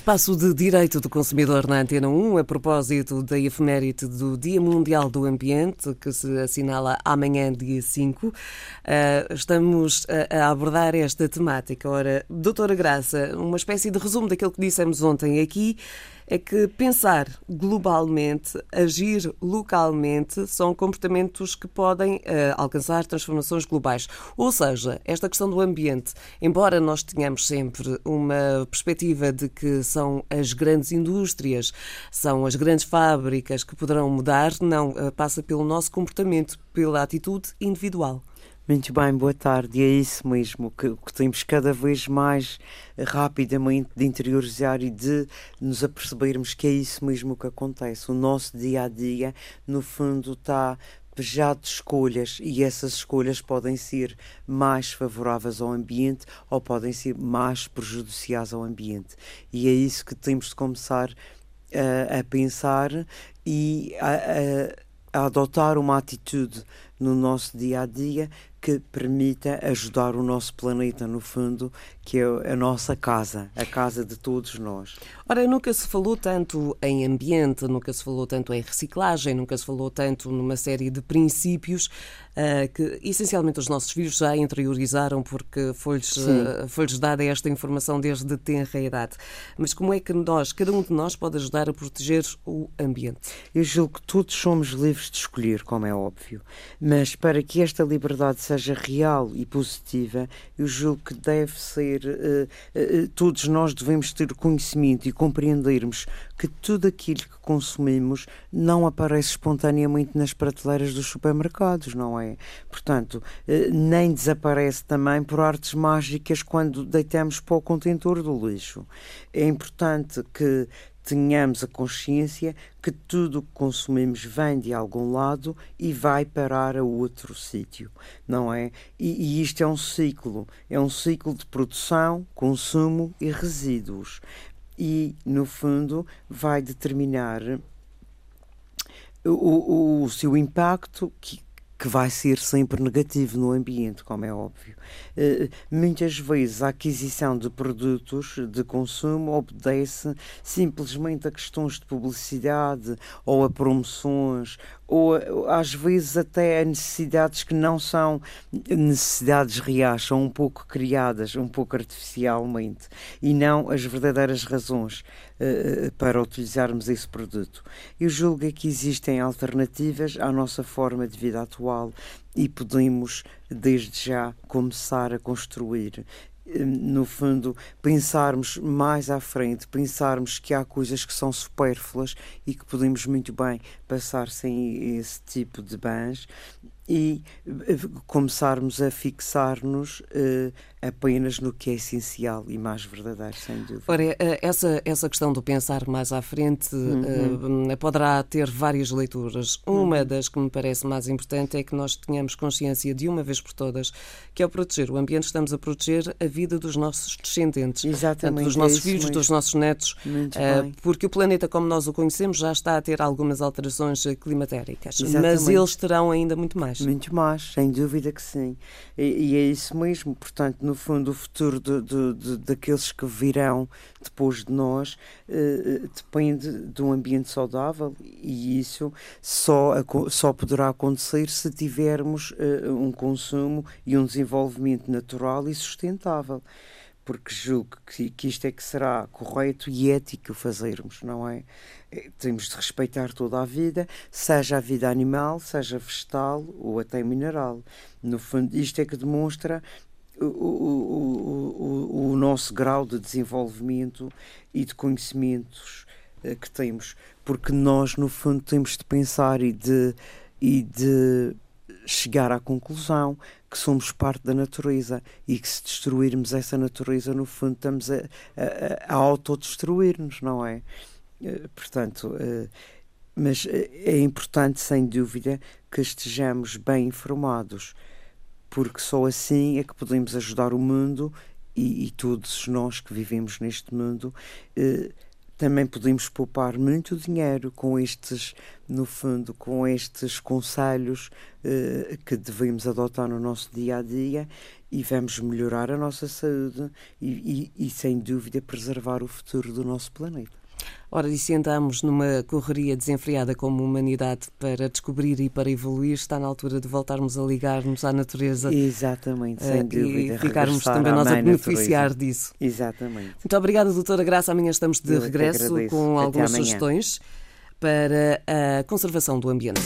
Espaço de Direito do Consumidor na Antena 1, a propósito da efeméride do Dia Mundial do Ambiente, que se assinala amanhã, dia 5. Ah, estamos a abordar esta temática. Ora, doutora Graça, uma espécie de resumo daquilo que dissemos ontem aqui é que pensar globalmente, agir localmente, são comportamentos que podem uh, alcançar transformações globais. Ou seja, esta questão do ambiente, embora nós tenhamos sempre uma perspectiva de que são as grandes indústrias, são as grandes fábricas que poderão mudar, não, uh, passa pelo nosso comportamento, pela atitude individual. Muito bem, boa tarde. É isso mesmo que, que, temos cada vez mais rapidamente de interiorizar e de nos apercebermos que é isso mesmo que acontece. O nosso dia a dia, no fundo, está pejado de escolhas e essas escolhas podem ser mais favoráveis ao ambiente ou podem ser mais prejudiciais ao ambiente. E é isso que temos de começar uh, a pensar e a, a, a adotar uma atitude no nosso dia a dia que permita ajudar o nosso planeta, no fundo, que é a nossa casa, a casa de todos nós. Ora, nunca se falou tanto em ambiente, nunca se falou tanto em reciclagem, nunca se falou tanto numa série de princípios uh, que essencialmente os nossos filhos já interiorizaram porque foi-lhes uh, foi dada esta informação desde tenra idade. Mas como é que nós, cada um de nós, pode ajudar a proteger o ambiente? Eu julgo que todos somos livres de escolher, como é óbvio, mas para que esta liberdade seja real e positiva, eu julgo que deve ser, uh, uh, todos nós devemos ter conhecimento e compreendermos que tudo aquilo que consumimos não aparece espontaneamente nas prateleiras dos supermercados, não é? Portanto, uh, nem desaparece também por artes mágicas quando deitamos para o contentor do lixo. É importante que tenhamos a consciência que tudo o que consumimos vem de algum lado e vai parar a outro sítio, não é? E, e, isto é um ciclo, é um ciclo de produção, consumo e resíduos. E, no fundo, vai determinar o, o, o seu impacto, que, que vai ser sempre negativo no ambiente, como é óbvio. Uh, muitas vezes a aquisição de produtos de consumo obedece simplesmente a questões de publicidade ou a promoções ou às vezes até a necessidades que não são necessidades reais, são um pouco criadas, um pouco artificialmente, e não as verdadeiras razões uh, para utilizarmos esse produto. Eu julgo é que existem alternativas à nossa forma de vida atual e podemos, desde já, começar a construir no fundo, pensarmos mais à frente, pensarmos que há coisas que são supérfluas e que podemos muito bem passar sem esse tipo de bens e eh, começarmos a fixar-nos uh, apenas no que é essencial e mais verdadeiro, sem dúvida. Ora, eh, essa, essa questão do pensar mais à frente uhum. uh, poderá ter várias leituras. Uma uhum. das que me parece mais importante é que nós tenhamos consciência de uma vez por todas que ao proteger o ambiente estamos a proteger a vida dos nossos descendentes, Exatamente, dos nossos é filhos, mesmo. dos nossos netos, uh, porque o planeta como nós o conhecemos já está a ter algumas alterações climatéricas, Exatamente. mas eles terão ainda muito mais. Muito mais, sem dúvida que sim. E, e é isso mesmo. Portanto, no fundo, o futuro de, de, de, daqueles que virão depois de nós uh, depende de um ambiente saudável e isso só, só poderá acontecer se tivermos uh, um consumo e um desenvolvimento natural e sustentável porque julgo que, que isto é que será correto e ético fazermos, não é? é? Temos de respeitar toda a vida, seja a vida animal, seja vegetal ou até mineral. No fundo, isto é que demonstra o, o, o, o nosso grau de desenvolvimento e de conhecimentos uh, que temos, porque nós, no fundo, temos de pensar e de, e de chegar à conclusão que somos parte da natureza e que se destruirmos essa natureza, no fundo, estamos a, a, a autodestruir-nos, não é? Eh, portanto, eh, mas eh, é importante, sem dúvida, que estejamos bem informados, porque só assim é que podemos ajudar o mundo e, e todos nós que vivemos neste mundo também podemos poupar muito dinheiro com estes, no fundo, com estes conselhos eh, que devemos adotar no nosso dia a dia e vamos melhorar a nossa saúde e, e, e sem dúvida, preservar o futuro do nosso planeta. Ora, e se andamos numa correria desenfreada como humanidade para descobrir e para evoluir, está na altura de voltarmos a ligar-nos à natureza. Exatamente, sem uh, dúvida. E ficarmos também nós a beneficiar natureza. disso. Exatamente. Muito obrigada, doutora Graça. Amanhã estamos de Eu regresso com algumas sugestões para a conservação do ambiente.